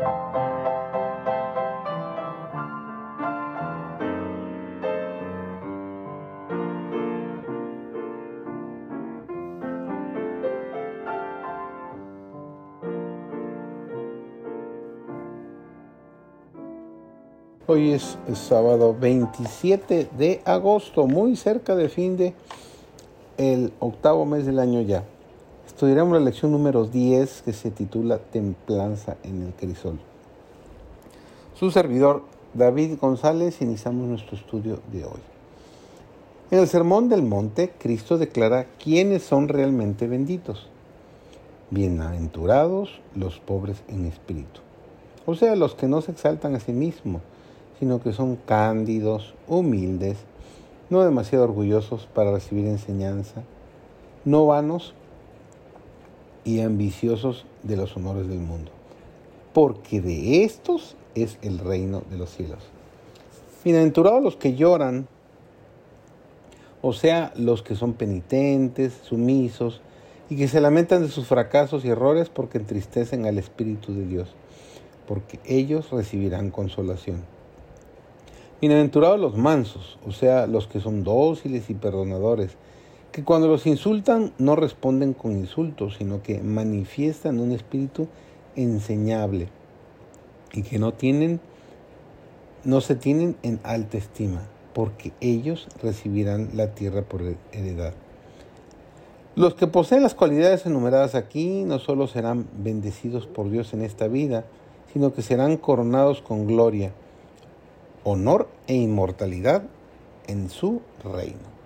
Hoy es sábado 27 de agosto, muy cerca del fin de el octavo mes del año ya. Estudiaremos la lección número 10 que se titula Templanza en el crisol. Su servidor David González iniciamos nuestro estudio de hoy. En el Sermón del Monte, Cristo declara quiénes son realmente benditos. Bienaventurados los pobres en espíritu, o sea, los que no se exaltan a sí mismos, sino que son cándidos, humildes, no demasiado orgullosos para recibir enseñanza, no vanos y ambiciosos de los honores del mundo, porque de estos es el reino de los cielos. Bienaventurados los que lloran, o sea, los que son penitentes, sumisos, y que se lamentan de sus fracasos y errores porque entristecen al Espíritu de Dios, porque ellos recibirán consolación. Bienaventurados los mansos, o sea, los que son dóciles y perdonadores, que cuando los insultan no responden con insultos, sino que manifiestan un espíritu enseñable y que no tienen no se tienen en alta estima, porque ellos recibirán la tierra por heredad. Los que poseen las cualidades enumeradas aquí no solo serán bendecidos por Dios en esta vida, sino que serán coronados con gloria honor e inmortalidad en su reino.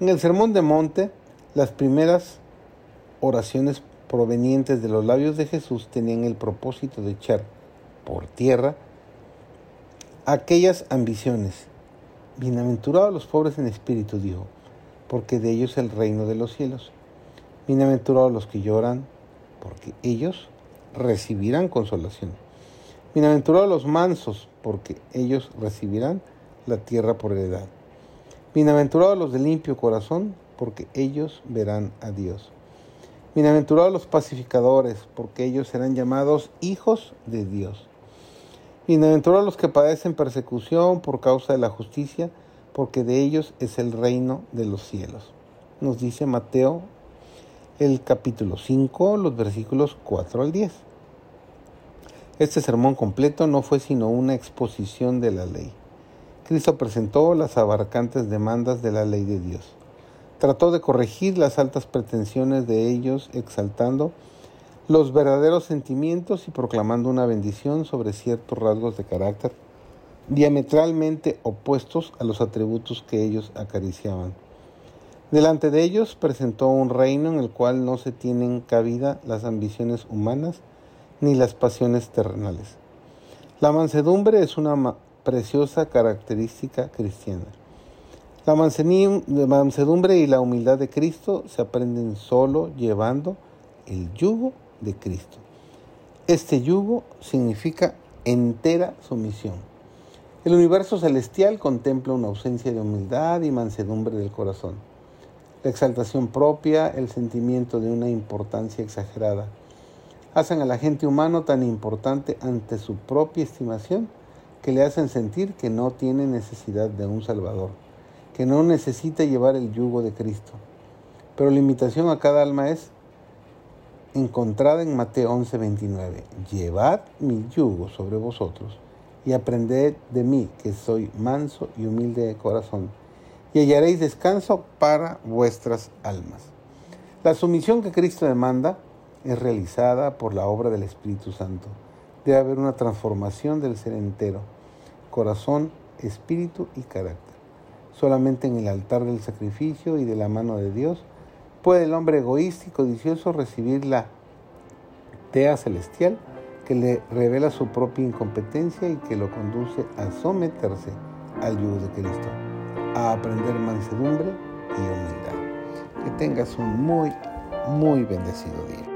En el Sermón de Monte, las primeras oraciones provenientes de los labios de Jesús tenían el propósito de echar por tierra aquellas ambiciones. Bienaventurados los pobres en espíritu, dijo, porque de ellos el reino de los cielos. Bienaventurados los que lloran, porque ellos recibirán consolación. Bienaventurados los mansos, porque ellos recibirán la tierra por heredad. Bienaventurados los de limpio corazón, porque ellos verán a Dios. Bienaventurados los pacificadores, porque ellos serán llamados hijos de Dios. Bienaventurados los que padecen persecución por causa de la justicia, porque de ellos es el reino de los cielos. Nos dice Mateo el capítulo 5, los versículos 4 al 10. Este sermón completo no fue sino una exposición de la ley. Cristo presentó las abarcantes demandas de la ley de Dios. Trató de corregir las altas pretensiones de ellos, exaltando los verdaderos sentimientos y proclamando una bendición sobre ciertos rasgos de carácter diametralmente opuestos a los atributos que ellos acariciaban. Delante de ellos presentó un reino en el cual no se tienen cabida las ambiciones humanas ni las pasiones terrenales. La mansedumbre es una preciosa característica cristiana. La mansedumbre y la humildad de Cristo se aprenden solo llevando el yugo de Cristo. Este yugo significa entera sumisión. El universo celestial contempla una ausencia de humildad y mansedumbre del corazón. La exaltación propia, el sentimiento de una importancia exagerada, hacen a la gente humano tan importante ante su propia estimación que le hacen sentir que no tiene necesidad de un Salvador, que no necesita llevar el yugo de Cristo. Pero la invitación a cada alma es encontrada en Mateo 11:29. Llevad mi yugo sobre vosotros y aprended de mí, que soy manso y humilde de corazón, y hallaréis descanso para vuestras almas. La sumisión que Cristo demanda es realizada por la obra del Espíritu Santo. Debe haber una transformación del ser entero, corazón, espíritu y carácter. Solamente en el altar del sacrificio y de la mano de Dios puede el hombre egoísta y codicioso recibir la tea celestial que le revela su propia incompetencia y que lo conduce a someterse al yugo de Cristo, a aprender mansedumbre y humildad. Que tengas un muy, muy bendecido día.